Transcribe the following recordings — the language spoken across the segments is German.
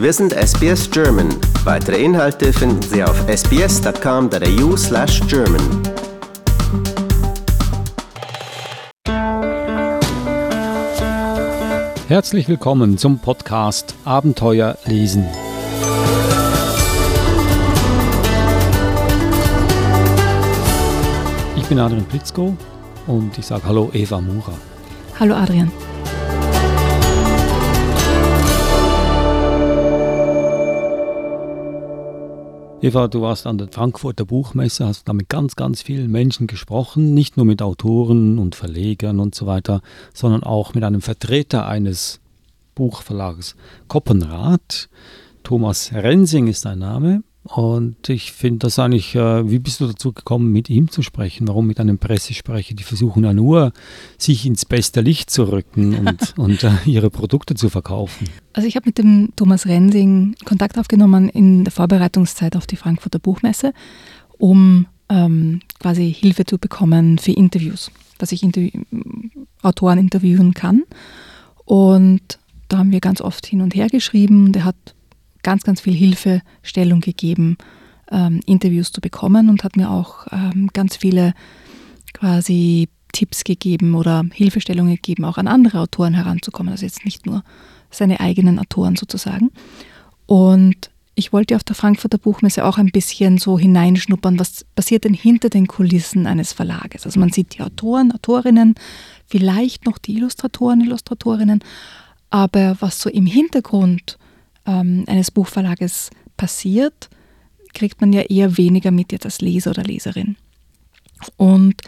Wir sind SBS German. Weitere Inhalte finden Sie auf sbs.com.au slash German. Herzlich willkommen zum Podcast Abenteuer lesen. Ich bin Adrian Plitzko und ich sage Hallo Eva Mura. Hallo Adrian. Eva, du warst an der Frankfurter Buchmesse, hast da mit ganz, ganz vielen Menschen gesprochen, nicht nur mit Autoren und Verlegern und so weiter, sondern auch mit einem Vertreter eines Buchverlages Koppenrad. Thomas Rensing ist dein Name. Und ich finde das eigentlich, äh, wie bist du dazu gekommen, mit ihm zu sprechen? Warum mit einem Pressesprecher? Die versuchen ja nur, sich ins beste Licht zu rücken und, und äh, ihre Produkte zu verkaufen. Also ich habe mit dem Thomas Rensing Kontakt aufgenommen in der Vorbereitungszeit auf die Frankfurter Buchmesse, um ähm, quasi Hilfe zu bekommen für Interviews, dass ich Interview Autoren interviewen kann. Und da haben wir ganz oft hin und her geschrieben. Der hat ganz, ganz viel Hilfestellung gegeben, ähm, Interviews zu bekommen und hat mir auch ähm, ganz viele quasi Tipps gegeben oder Hilfestellungen gegeben, auch an andere Autoren heranzukommen. Also jetzt nicht nur seine eigenen Autoren sozusagen. Und ich wollte auf der Frankfurter Buchmesse auch ein bisschen so hineinschnuppern, was passiert denn hinter den Kulissen eines Verlages. Also man sieht die Autoren, Autorinnen, vielleicht noch die Illustratoren, Illustratorinnen, aber was so im Hintergrund ähm, eines Buchverlages passiert, kriegt man ja eher weniger mit jetzt als Leser oder Leserin. Und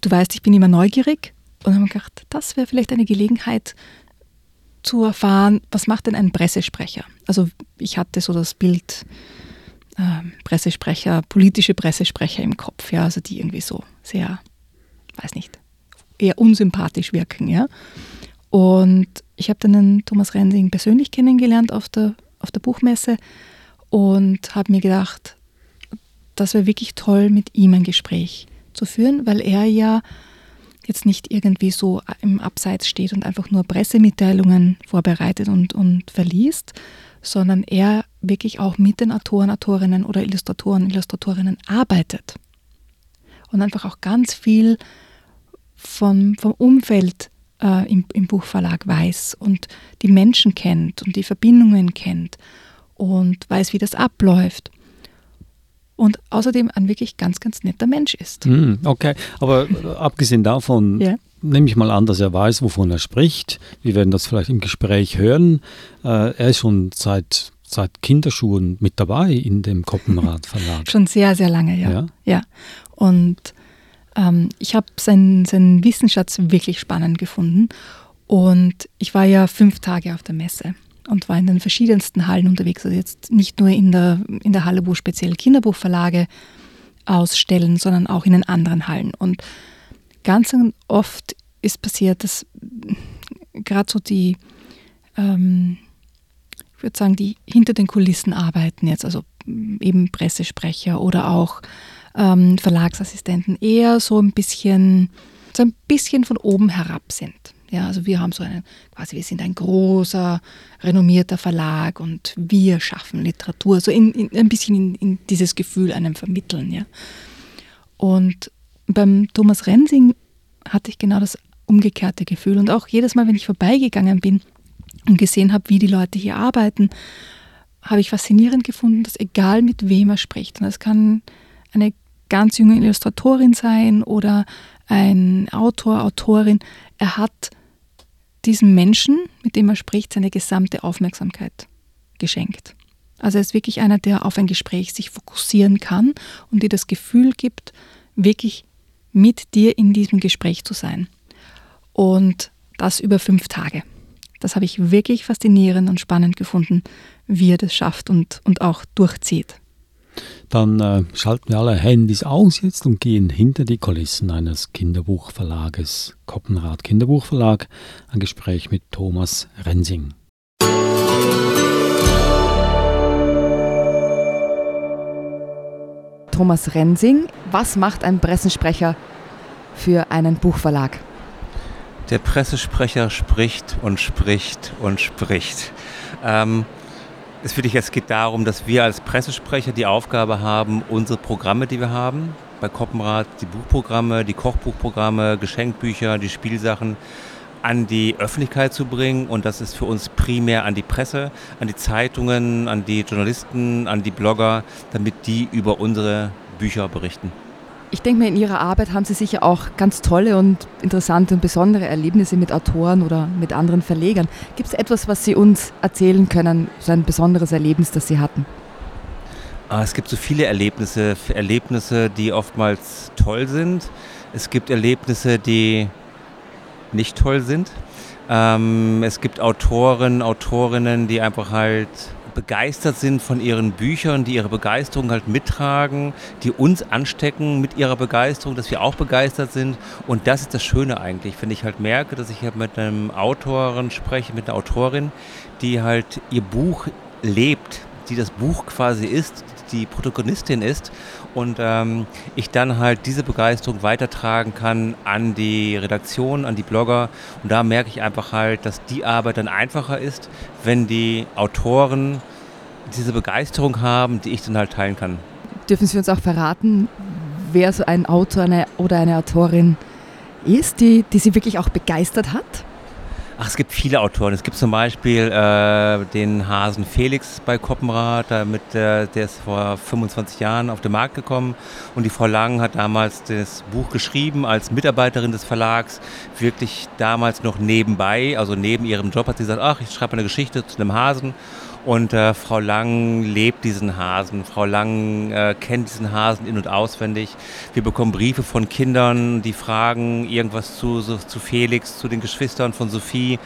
du weißt, ich bin immer neugierig und habe mir gedacht, das wäre vielleicht eine Gelegenheit zu erfahren, was macht denn ein Pressesprecher? Also ich hatte so das Bild äh, Pressesprecher, politische Pressesprecher im Kopf, ja, also die irgendwie so sehr, weiß nicht, eher unsympathisch wirken, ja. Und ich habe dann den Thomas Rensing persönlich kennengelernt auf der, auf der Buchmesse und habe mir gedacht, das wäre wirklich toll, mit ihm ein Gespräch zu führen, weil er ja jetzt nicht irgendwie so im Abseits steht und einfach nur Pressemitteilungen vorbereitet und, und verliest, sondern er wirklich auch mit den Autoren, Autorinnen oder Illustratoren, Illustratorinnen arbeitet. Und einfach auch ganz viel vom, vom Umfeld äh, im, im Buchverlag weiß und die Menschen kennt und die Verbindungen kennt und weiß, wie das abläuft und außerdem ein wirklich ganz, ganz netter Mensch ist. Mm, okay, aber abgesehen davon ja. nehme ich mal an, dass er weiß, wovon er spricht. Wir werden das vielleicht im Gespräch hören. Äh, er ist schon seit, seit Kinderschuhen mit dabei in dem Koppenrad Verlag. schon sehr, sehr lange, ja. Ja, ja. und ähm, ich habe seinen, seinen Wissensschatz wirklich spannend gefunden. Und ich war ja fünf Tage auf der Messe und war in den verschiedensten Hallen unterwegs. Also jetzt nicht nur in der, in der Halle, wo speziell Kinderbuchverlage ausstellen, sondern auch in den anderen Hallen. Und ganz oft ist passiert, dass gerade so die, ähm, ich würde sagen, die hinter den Kulissen arbeiten jetzt, also eben Pressesprecher oder auch ähm, Verlagsassistenten eher so ein bisschen, so ein bisschen von oben herab sind. Ja, also wir haben so einen, quasi wir sind ein großer, renommierter Verlag und wir schaffen Literatur, so in, in, ein bisschen in, in, dieses Gefühl einem vermitteln. Ja. Und beim Thomas Rensing hatte ich genau das umgekehrte Gefühl. Und auch jedes Mal, wenn ich vorbeigegangen bin und gesehen habe, wie die Leute hier arbeiten, habe ich faszinierend gefunden, dass egal mit wem er spricht, und es kann eine ganz junge Illustratorin sein oder ein Autor, Autorin. Er hat diesem Menschen, mit dem er spricht, seine gesamte Aufmerksamkeit geschenkt. Also er ist wirklich einer, der auf ein Gespräch sich fokussieren kann und dir das Gefühl gibt, wirklich mit dir in diesem Gespräch zu sein. Und das über fünf Tage. Das habe ich wirklich faszinierend und spannend gefunden, wie er das schafft und, und auch durchzieht. Dann äh, schalten wir alle Handys aus jetzt und gehen hinter die Kulissen eines Kinderbuchverlages, Koppenrad Kinderbuchverlag, ein Gespräch mit Thomas Rensing. Thomas Rensing, was macht ein Pressensprecher für einen Buchverlag? Der Pressesprecher spricht und spricht und spricht. Ähm, Es, für dich, es geht darum, dass wir als Pressesprecher die Aufgabe haben, unsere Programme, die wir haben, bei Koppenrad, die Buchprogramme, die Kochbuchprogramme, Geschenkbücher, die Spielsachen, an die Öffentlichkeit zu bringen. Und das ist für uns primär an die Presse, an die Zeitungen, an die Journalisten, an die Blogger, damit die über unsere Bücher berichten. Ich denke mir, in Ihrer Arbeit haben Sie sicher auch ganz tolle und interessante und besondere Erlebnisse mit Autoren oder mit anderen Verlegern. Gibt es etwas, was Sie uns erzählen können, so ein besonderes Erlebnis, das Sie hatten? Ah, es gibt so viele Erlebnisse, Erlebnisse, die oftmals toll sind. Es gibt Erlebnisse, die nicht toll sind. Ähm, es gibt Autoren, Autorinnen, die einfach halt begeistert sind von ihren Büchern, die ihre Begeisterung halt mittragen, die uns anstecken mit ihrer Begeisterung, dass wir auch begeistert sind. Und das ist das Schöne eigentlich, wenn ich halt merke, dass ich halt mit einem Autoren spreche, mit einer Autorin, die halt ihr Buch lebt, die das Buch quasi ist, die Protagonistin ist und ähm, ich dann halt diese Begeisterung weitertragen kann an die Redaktion, an die Blogger und da merke ich einfach halt, dass die Arbeit dann einfacher ist, wenn die Autoren diese Begeisterung haben, die ich dann halt teilen kann. Dürfen Sie uns auch verraten, wer so ein Autor eine, oder eine Autorin ist, die, die Sie wirklich auch begeistert hat? Ach, es gibt viele Autoren. Es gibt zum Beispiel äh, den Hasen Felix bei Koppenrad, mit, äh, der ist vor 25 Jahren auf den Markt gekommen und die Frau Lang hat damals das Buch geschrieben als Mitarbeiterin des Verlags, wirklich damals noch nebenbei, also neben ihrem Job hat sie gesagt, ach, ich schreibe eine Geschichte zu einem Hasen und äh, Frau Lang lebt diesen Hasen. Frau Lang äh, kennt diesen Hasen in- und auswendig. Wir bekommen Briefe von Kindern, die fragen irgendwas zu, so, zu Felix, zu den Geschwistern von Sophie.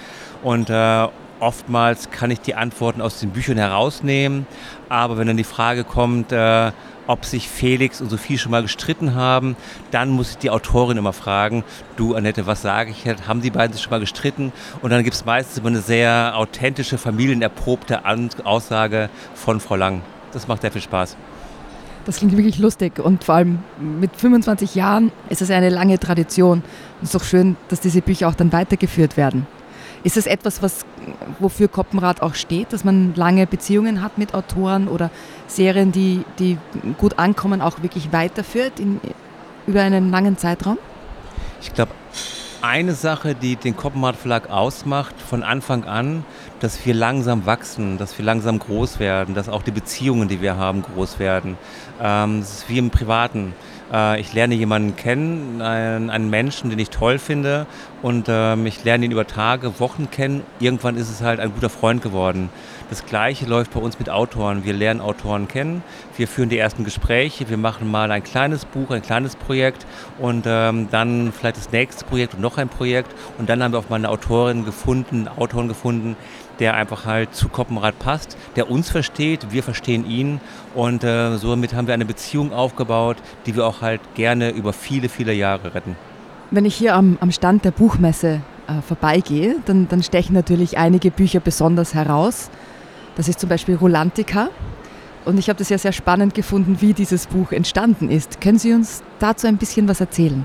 Und äh, oftmals kann ich die Antworten aus den Büchern herausnehmen. Aber wenn dann die Frage kommt, äh, ob sich Felix und Sophie schon mal gestritten haben. Dann muss ich die Autorin immer fragen, du Annette, was sage ich? Haben die beiden sich schon mal gestritten? Und dann gibt es meistens immer eine sehr authentische, familienerprobte Aussage von Frau Lang. Das macht sehr viel Spaß. Das klingt wirklich lustig und vor allem mit 25 Jahren ist es eine lange Tradition. Es ist doch schön, dass diese Bücher auch dann weitergeführt werden. Ist es etwas, was, wofür Koppenrad auch steht, dass man lange Beziehungen hat mit Autoren oder Serien, die, die gut ankommen, auch wirklich weiterführt in, über einen langen Zeitraum? Ich glaube, eine Sache, die den Koppenrad Verlag ausmacht von Anfang an, dass wir langsam wachsen, dass wir langsam groß werden, dass auch die Beziehungen, die wir haben, groß werden. Ähm, das ist wie im Privaten. Äh, ich lerne jemanden kennen, einen, Menschen, den ich toll finde und ähm, ich lerne ihn über Tage, Wochen kennen. Irgendwann ist es halt ein guter Freund geworden. Das Gleiche läuft bei uns mit Autoren. Wir lernen Autoren kennen, wir führen die ersten Gespräche, wir machen mal ein kleines Buch, ein kleines Projekt und ähm, dann vielleicht das nächste Projekt und noch ein Projekt und dann haben wir auch mal eine Autorin gefunden, Autoren gefunden, der einfach halt zu Koppenrad passt, der uns versteht, wir verstehen ihn und äh, somit haben wir eine Beziehung aufgebaut, die wir auch halt gerne über viele, viele Jahre retten. Wenn ich hier am, am Stand der Buchmesse äh, vorbeigehe, dann, dann stechen natürlich einige Bücher besonders heraus. Das ist zum Beispiel Rolantica. Und ich habe das ja sehr spannend gefunden, wie dieses Buch entstanden ist. Können Sie uns dazu ein bisschen was erzählen?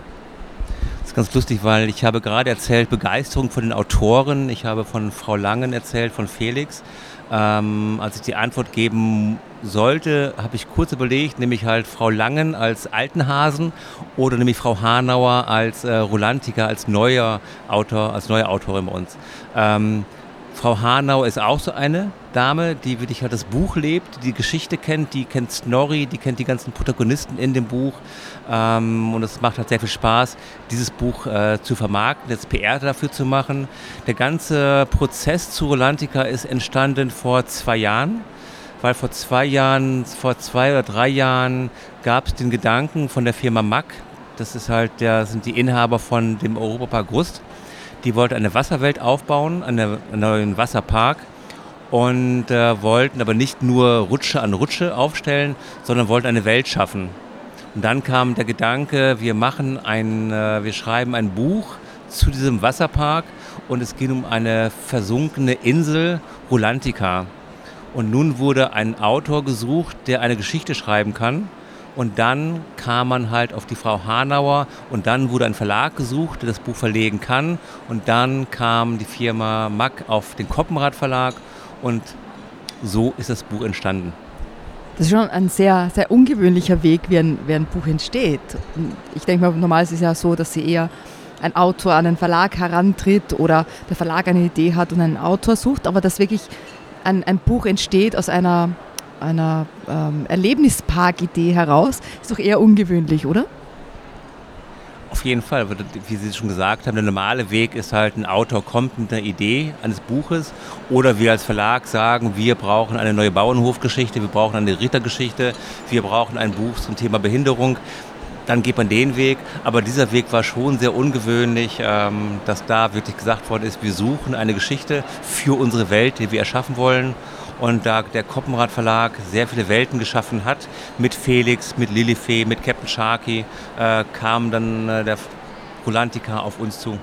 Ganz lustig, weil ich habe gerade erzählt, Begeisterung von den Autoren. Ich habe von Frau Langen erzählt, von Felix. Ähm, als ich die Antwort geben sollte, habe ich kurz überlegt, nämlich halt Frau Langen als Altenhasen oder nämlich Frau Hanauer als äh, Rolantica, als neuer Autor, als neue Autorin bei uns. Ähm, Frau Hanau ist auch so eine Dame, die wirklich halt das Buch lebt, die Geschichte kennt, die kennt Snorri, die kennt die ganzen Protagonisten in dem Buch. Ähm, und es macht halt sehr viel Spaß, dieses Buch äh, zu vermarkten, jetzt PR dafür zu machen. Der ganze Prozess zu Rolantica ist entstanden vor zwei Jahren, weil vor zwei Jahren, vor zwei oder drei Jahren gab es den Gedanken von der Firma Mack, das ist halt, der sind die Inhaber von dem Europapark Rust die wollte eine Wasserwelt aufbauen, einen neuen Wasserpark und äh, wollten aber nicht nur Rutsche an Rutsche aufstellen, sondern wollten eine Welt schaffen. Und dann kam der Gedanke, wir machen ein, äh, wir schreiben ein Buch zu diesem Wasserpark und es ging um eine versunkene Insel, Rolantica. Und nun wurde ein Autor gesucht, der eine Geschichte schreiben kann. Und dann kam man halt auf die Frau Hanauer und dann wurde ein Verlag gesucht, der das Buch verlegen kann. Und dann kam die Firma Mack auf den Koppenrad Verlag und so ist das Buch entstanden. Das ist schon ein sehr, sehr ungewöhnlicher Weg, wie ein, wie ein Buch entsteht. Ich denke mal, normal ist es ja so, dass sie eher ein Autor an einen Verlag herantritt oder der Verlag eine Idee hat und einen Autor sucht, aber dass wirklich ein, ein Buch entsteht aus einer, einer ähm, Erlebnispark-Idee heraus, ist doch eher ungewöhnlich, oder? Auf jeden Fall, wie Sie schon gesagt haben, der normale Weg ist halt, ein Autor kommt mit einer Idee eines Buches oder wir als Verlag sagen, wir brauchen eine neue Bauernhofgeschichte, wir brauchen eine Rittergeschichte, wir brauchen ein Buch zum Thema Behinderung. Dann geht man den Weg, aber dieser Weg war schon sehr ungewöhnlich, ähm, dass da wirklich gesagt worden ist, wir suchen eine Geschichte für unsere Welt, die wir erschaffen wollen und da der Koppenrad Verlag sehr viele Welten geschaffen hat, mit Felix, mit Lilifee, mit Captain Sharky, äh, kam dann äh, der Rolantica auf uns zu.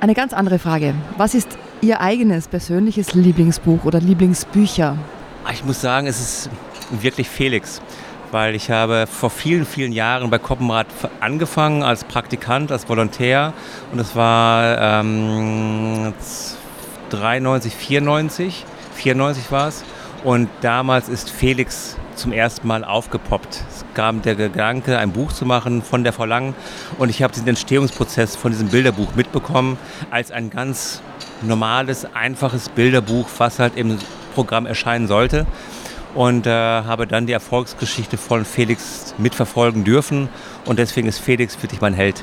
Eine ganz andere Frage. Was ist Ihr eigenes persönliches Lieblingsbuch oder Lieblingsbücher? Ich muss sagen, es ist wirklich Felix weil ich habe vor vielen, vielen Jahren bei Koppenrad angefangen als Praktikant, als Volontär und das war ähm, 93, 94 94 war es. Und damals ist Felix zum ersten Mal aufgepoppt. Es kam der Gedanke, ein Buch zu machen von der Frau Lang. Und ich habe diesen Entstehungsprozess von diesem Bilderbuch mitbekommen als ein ganz normales, einfaches Bilderbuch, was halt im Programm erscheinen sollte. Und äh, habe dann die Erfolgsgeschichte von Felix mitverfolgen dürfen. Und deswegen ist Felix wirklich mein Held.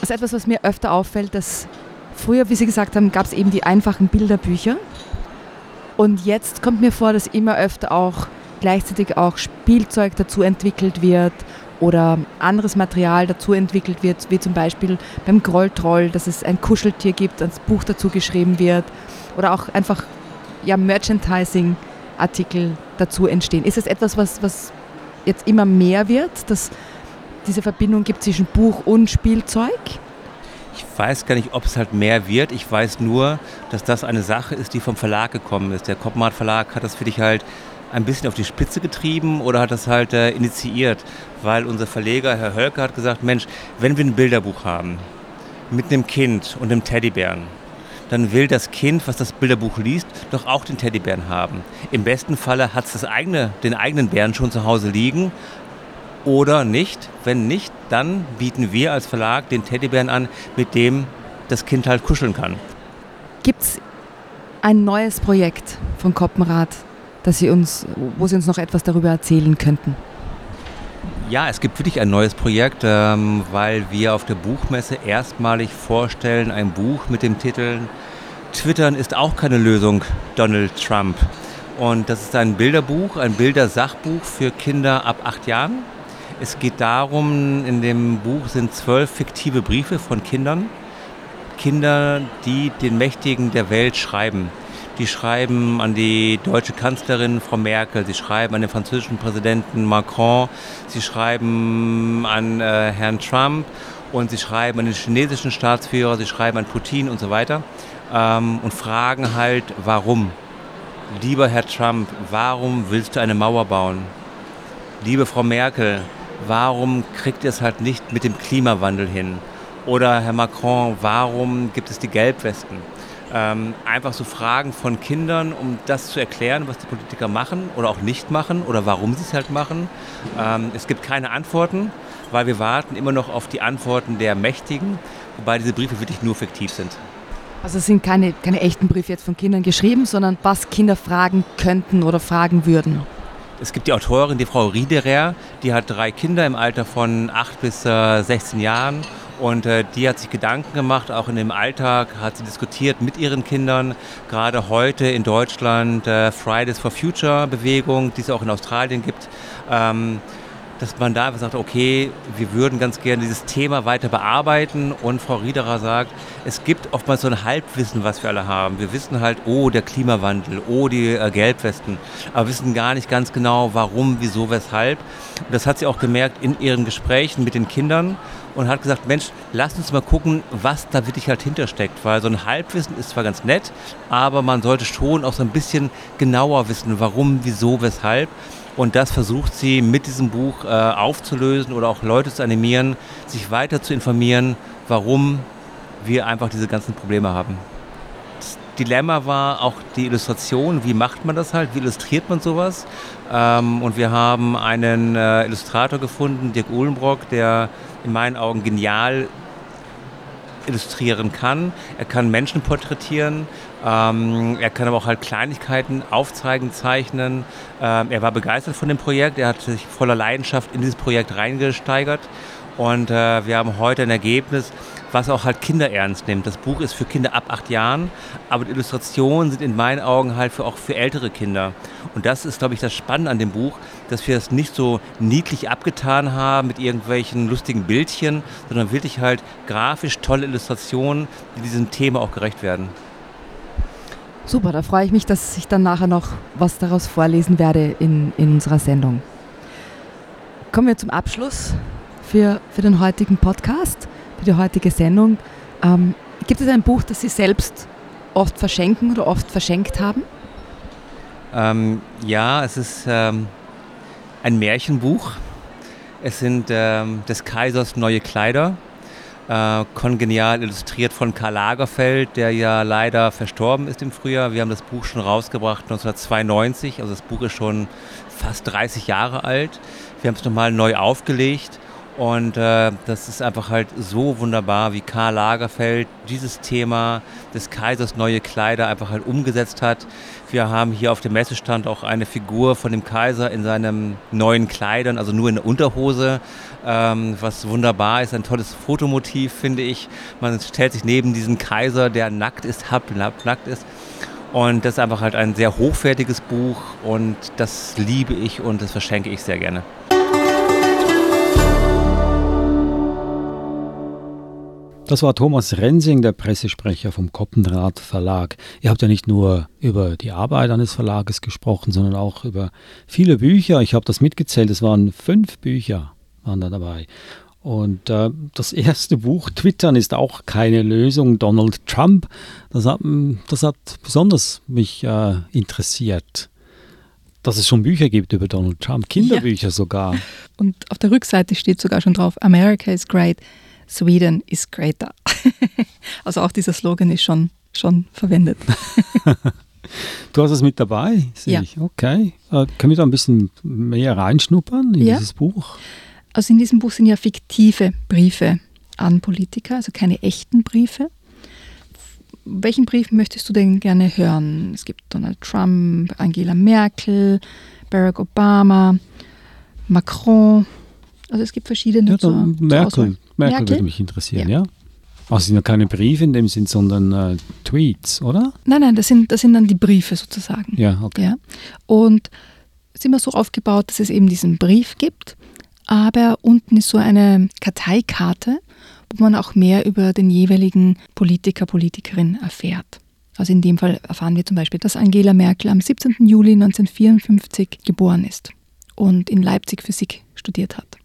Das ist etwas, was mir öfter auffällt, dass früher, wie Sie gesagt haben, gab es eben die einfachen Bilderbücher. Und jetzt kommt mir vor, dass immer öfter auch gleichzeitig auch Spielzeug dazu entwickelt wird oder anderes Material dazu entwickelt wird, wie zum Beispiel beim Grolltroll, dass es ein Kuscheltier gibt, ein Buch dazu geschrieben wird oder auch einfach ja, Merchandising-Artikel dazu entstehen. Ist es etwas, was, was jetzt immer mehr wird, dass diese Verbindung gibt zwischen Buch und Spielzeug? Ich weiß gar nicht, ob es halt mehr wird. Ich weiß nur, dass das eine Sache ist, die vom Verlag gekommen ist. Der Koppenhardt Verlag hat das für dich halt ein bisschen auf die Spitze getrieben oder hat das halt äh, initiiert, weil unser Verleger, Herr Hölke, hat gesagt, Mensch, wenn wir ein Bilderbuch haben mit einem Kind und einem Teddybären, dann will das Kind, was das Bilderbuch liest, doch auch den Teddybären haben. Im besten Falle hat es eigene, den eigenen Bären schon zu Hause liegen, oder nicht. Wenn nicht, dann bieten wir als Verlag den Teddybären an, mit dem das Kind halt kuscheln kann. Gibt es ein neues Projekt von Koppenrad, das Sie uns, wo Sie uns noch etwas darüber erzählen könnten? Ja, es gibt wirklich ein neues Projekt, ähm, weil wir auf der Buchmesse erstmalig vorstellen ein Buch mit dem Titel Twittern ist auch keine Lösung, Donald Trump. Und das ist ein Bilderbuch, ein Bildersachbuch für Kinder ab acht Jahren. Es geht darum, in dem Buch sind zwölf fiktive Briefe von Kindern. Kinder, die den Mächtigen der Welt schreiben. Die schreiben an die deutsche Kanzlerin Frau Merkel, sie schreiben an den französischen Präsidenten Macron, sie schreiben an äh, Herrn Trump und sie schreiben an den chinesischen Staatsführer, sie schreiben an Putin und so weiter ähm, und fragen halt, warum? Lieber Herr Trump, warum willst du eine Mauer bauen? Liebe Frau Merkel, warum kriegt ihr es halt nicht mit dem Klimawandel hin? Oder Herr Macron, warum gibt es die Gelbwesten? Ähm, einfach so Fragen von Kindern, um das zu erklären, was die Politiker machen oder auch nicht machen oder warum sie es halt machen. Ähm, es gibt keine Antworten, weil wir warten immer noch auf die Antworten der Mächtigen, wobei diese Briefe wirklich nur fiktiv sind. Also es sind keine, keine echten Briefe jetzt von Kindern geschrieben, sondern was Kinder fragen könnten oder fragen würden. Es gibt die Autorin, die Frau Riederer, die hat drei Kinder im Alter von 8 bis äh, 16 Jahren und äh, die hat sich Gedanken gemacht, auch in dem Alltag hat sie diskutiert mit ihren Kindern. Gerade heute in Deutschland äh, Fridays for Future Bewegung, die es auch in Australien gibt. Dass man da einfach sagt, okay, wir würden ganz gerne dieses Thema weiter bearbeiten und Frau Riederer sagt, es gibt oftmals so ein Halbwissen, was wir alle haben. Wir wissen halt, oh, der Klimawandel, oh, die äh, Gelbwesten, aber wissen gar nicht ganz genau, warum, wieso, weshalb. Und das hat sie auch gemerkt in ihren Gesprächen mit den Kindern und hat gesagt, Mensch, lasst uns mal gucken, was da wirklich halt hintersteckt, weil so ein Halbwissen ist zwar ganz nett, aber man sollte schon auch so ein bisschen genauer wissen, warum, wieso, weshalb. Und das versucht sie mit diesem Buch äh, aufzulösen oder auch Leute zu animieren, sich weiter zu informieren, warum wir einfach diese ganzen Probleme haben. Dilemma war auch die Illustration. Wie macht man das halt? Wie illustriert man sowas? Ähm, und wir haben einen äh, Illustrator gefunden, Dirk Uhlenbrock, der in meinen Augen genial illustrieren kann. Er kann Menschen porträtieren. Ähm, er kann aber auch halt Kleinigkeiten aufzeigen, zeichnen. Ähm, er war begeistert von dem Projekt. Er hat sich voller Leidenschaft in dieses Projekt reingesteigert. Und äh, wir haben heute ein Ergebnis, was auch halt Kinder ernst nimmt. Das Buch ist für Kinder ab acht Jahren, aber die Illustrationen sind in meinen Augen halt für, auch für ältere Kinder. Und das ist, glaube ich, das Spannende an dem Buch, dass wir es nicht so niedlich abgetan haben mit irgendwelchen lustigen Bildchen, sondern wirklich halt grafisch tolle Illustrationen, die diesem Thema auch gerecht werden. Super, da freue ich mich, dass ich dann nachher noch was daraus vorlesen werde in, in unserer Sendung. Kommen wir zum Abschluss für, für den heutigen Podcast für die heutige Sendung. Ähm, gibt es ein Buch, das Sie selbst oft verschenken oder oft verschenkt haben? Ähm, ja, es ist ähm, ein Märchenbuch. Es sind ähm, des Kaisers neue Kleider, äh, kongenial illustriert von Karl Lagerfeld, der ja leider verstorben ist im Frühjahr. Wir haben das Buch schon rausgebracht 1992, also das Buch ist schon fast 30 Jahre alt. Wir haben es nochmal neu aufgelegt und äh, das ist einfach halt so wunderbar, wie Karl Lagerfeld dieses Thema des Kaisers neue Kleider einfach halt umgesetzt hat. Wir haben hier auf dem Messestand auch eine Figur von dem Kaiser in seinen neuen Kleidern, also nur in der Unterhose, ähm, was wunderbar ist. Ein tolles Fotomotiv, finde ich. Man stellt sich neben diesen Kaiser, der nackt ist, halb nackt ist. Und das ist einfach halt ein sehr hochwertiges Buch und das liebe ich und das verschenke ich sehr gerne. Das war Thomas Rensing, der Pressesprecher vom Koppenrad Verlag. Ihr habt ja nicht nur über die Arbeit eines Verlages gesprochen, sondern auch über viele Bücher. Ich habe das mitgezählt, es waren fünf Bücher waren da dabei. Und äh, das erste Buch, Twittern, ist auch keine Lösung. Donald Trump, das hat, das hat besonders mich äh, interessiert dass es schon Bücher gibt über Donald Trump, Kinderbücher ja. sogar. Und auf der Rückseite steht sogar schon drauf, America is great. Sweden is greater. also auch dieser Slogan ist schon, schon verwendet. du hast es mit dabei, sehe ja. ich. Okay. Äh, können wir da ein bisschen mehr reinschnuppern in ja. dieses Buch? Also in diesem Buch sind ja fiktive Briefe an Politiker, also keine echten Briefe. Welchen Brief möchtest du denn gerne hören? Es gibt Donald Trump, Angela Merkel, Barack Obama, Macron. Also es gibt verschiedene. Ja, zur, Merkel, Merkel, würde mich interessieren, ja? ja? Also sind ja keine Briefe in dem Sinn, sondern äh, Tweets, oder? Nein, nein, das sind, das sind dann die Briefe sozusagen. Ja, okay. Ja? Und es ist immer so aufgebaut, dass es eben diesen Brief gibt, aber unten ist so eine Karteikarte, wo man auch mehr über den jeweiligen Politiker, Politikerin erfährt. Also in dem Fall erfahren wir zum Beispiel, dass Angela Merkel am 17. Juli 1954 geboren ist und in Leipzig Physik studiert hat.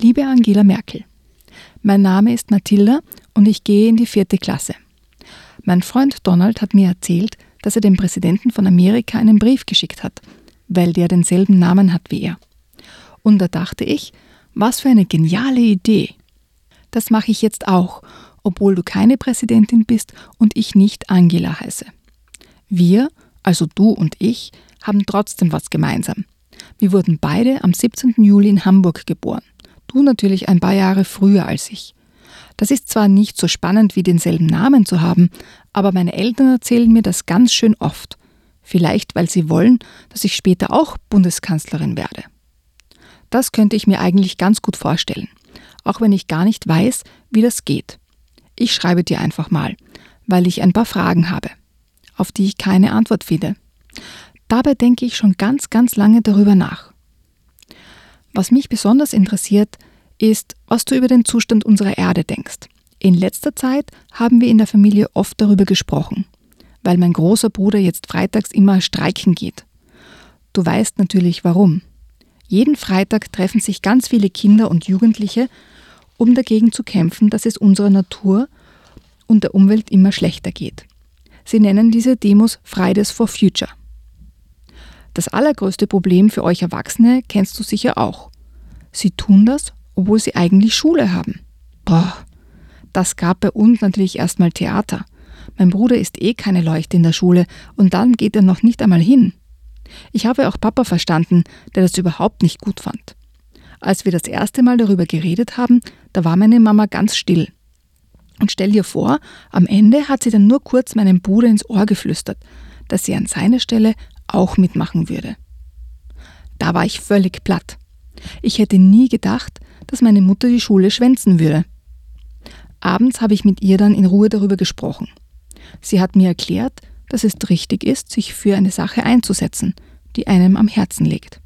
Liebe Angela Merkel, mein Name ist Mathilda und ich gehe in die vierte Klasse. Mein Freund Donald hat mir erzählt, dass er dem Präsidenten von Amerika einen Brief geschickt hat, weil der denselben Namen hat wie er. Und da dachte ich, was für eine geniale Idee. Das mache ich jetzt auch, obwohl du keine Präsidentin bist und ich nicht Angela heiße. Wir, also du und ich, haben trotzdem was gemeinsam. Wir wurden beide am 17. Juli in Hamburg geboren. Du natürlich ein paar Jahre früher als ich. Das ist zwar nicht so spannend wie denselben Namen zu haben, aber meine Eltern erzählen mir das ganz schön oft. Vielleicht, weil sie wollen, dass ich später auch Bundeskanzlerin werde. Das könnte ich mir eigentlich ganz gut vorstellen, auch wenn ich gar nicht weiß, wie das geht. Ich schreibe dir einfach mal, weil ich ein paar Fragen habe, auf die ich keine Antwort finde. Dabei denke ich schon ganz, ganz lange darüber nach. Was mich besonders interessiert, ist, was du über den Zustand unserer Erde denkst. In letzter Zeit haben wir in der Familie oft darüber gesprochen, weil mein großer Bruder jetzt freitags immer streiken geht. Du weißt natürlich warum. Jeden Freitag treffen sich ganz viele Kinder und Jugendliche, um dagegen zu kämpfen, dass es unserer Natur und der Umwelt immer schlechter geht. Sie nennen diese Demos Fridays for Future. Das allergrößte Problem für euch Erwachsene kennst du sicher auch. Sie tun das, obwohl sie eigentlich Schule haben. Boah, Das gab bei uns natürlich erstmal Theater. Mein Bruder ist eh keine Leuchte in der Schule und dann geht er noch nicht einmal hin. Ich habe auch Papa verstanden, der das überhaupt nicht gut fand. Als wir das erste Mal darüber geredet haben, da war meine Mama ganz still. Und stell dir vor, am Ende hat sie dann nur kurz meinem Bruder ins Ohr geflüstert, dass sie an seiner Stelle auch mitmachen würde. Da war ich völlig platt. Ich hätte nie gedacht, dass meine Mutter die Schule schwänzen würde. Abends habe ich mit ihr dann in Ruhe darüber gesprochen. Sie hat mir erklärt, dass es richtig ist, sich für eine Sache einzusetzen, die einem am Herzen liegt.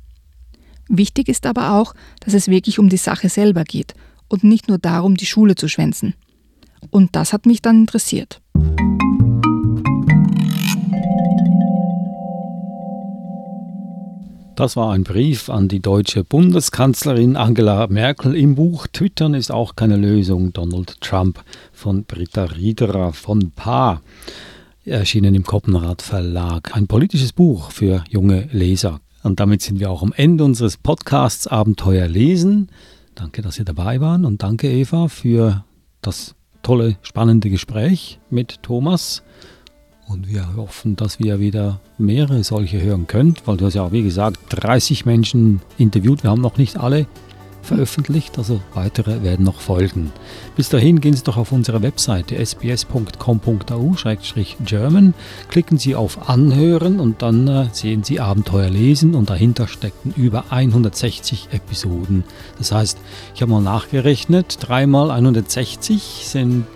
Wichtig ist aber auch, dass es wirklich um die Sache selber geht und nicht nur darum, die Schule zu schwänzen. Und das hat mich dann interessiert. Das war ein Brief an die deutsche Bundeskanzlerin Angela Merkel im Buch Twittern ist auch keine Lösung, Donald Trump von Britta Riederer von Paar, erschienen im Koppenrad Verlag. Ein politisches Buch für junge Leser. Und damit sind wir auch am Ende unseres Podcasts Abenteuer lesen. Danke, dass Sie dabei waren und danke Eva für das tolle, spannende Gespräch mit Thomas. Und wir hoffen, dass wir wieder mehrere solche hören könnt, weil du hast ja wie gesagt, 30 Menschen interviewt. Wir haben noch nicht alle veröffentlicht, also weitere werden noch folgen. Bis dahin gehen Sie doch auf unsere Webseite sbs.com.au-german, klicken Sie auf Anhören und dann äh, sehen Sie Abenteuer lesen und dahinter stecken über 160 Episoden. Das heißt, ich habe mal nachgerechnet, 3 mal 160 sind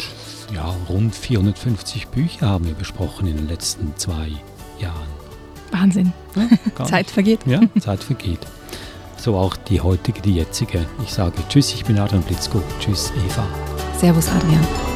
ja, rund 450 Bücher haben wir besprochen in den letzten zwei Jahren. Wahnsinn. Ja, Zeit vergeht. Ja, Zeit vergeht. So auch die heutige, die jetzige. Ich sage Tschüss, ich bin Adrian Blitzko. Tschüss, Eva. Servus, Adrian.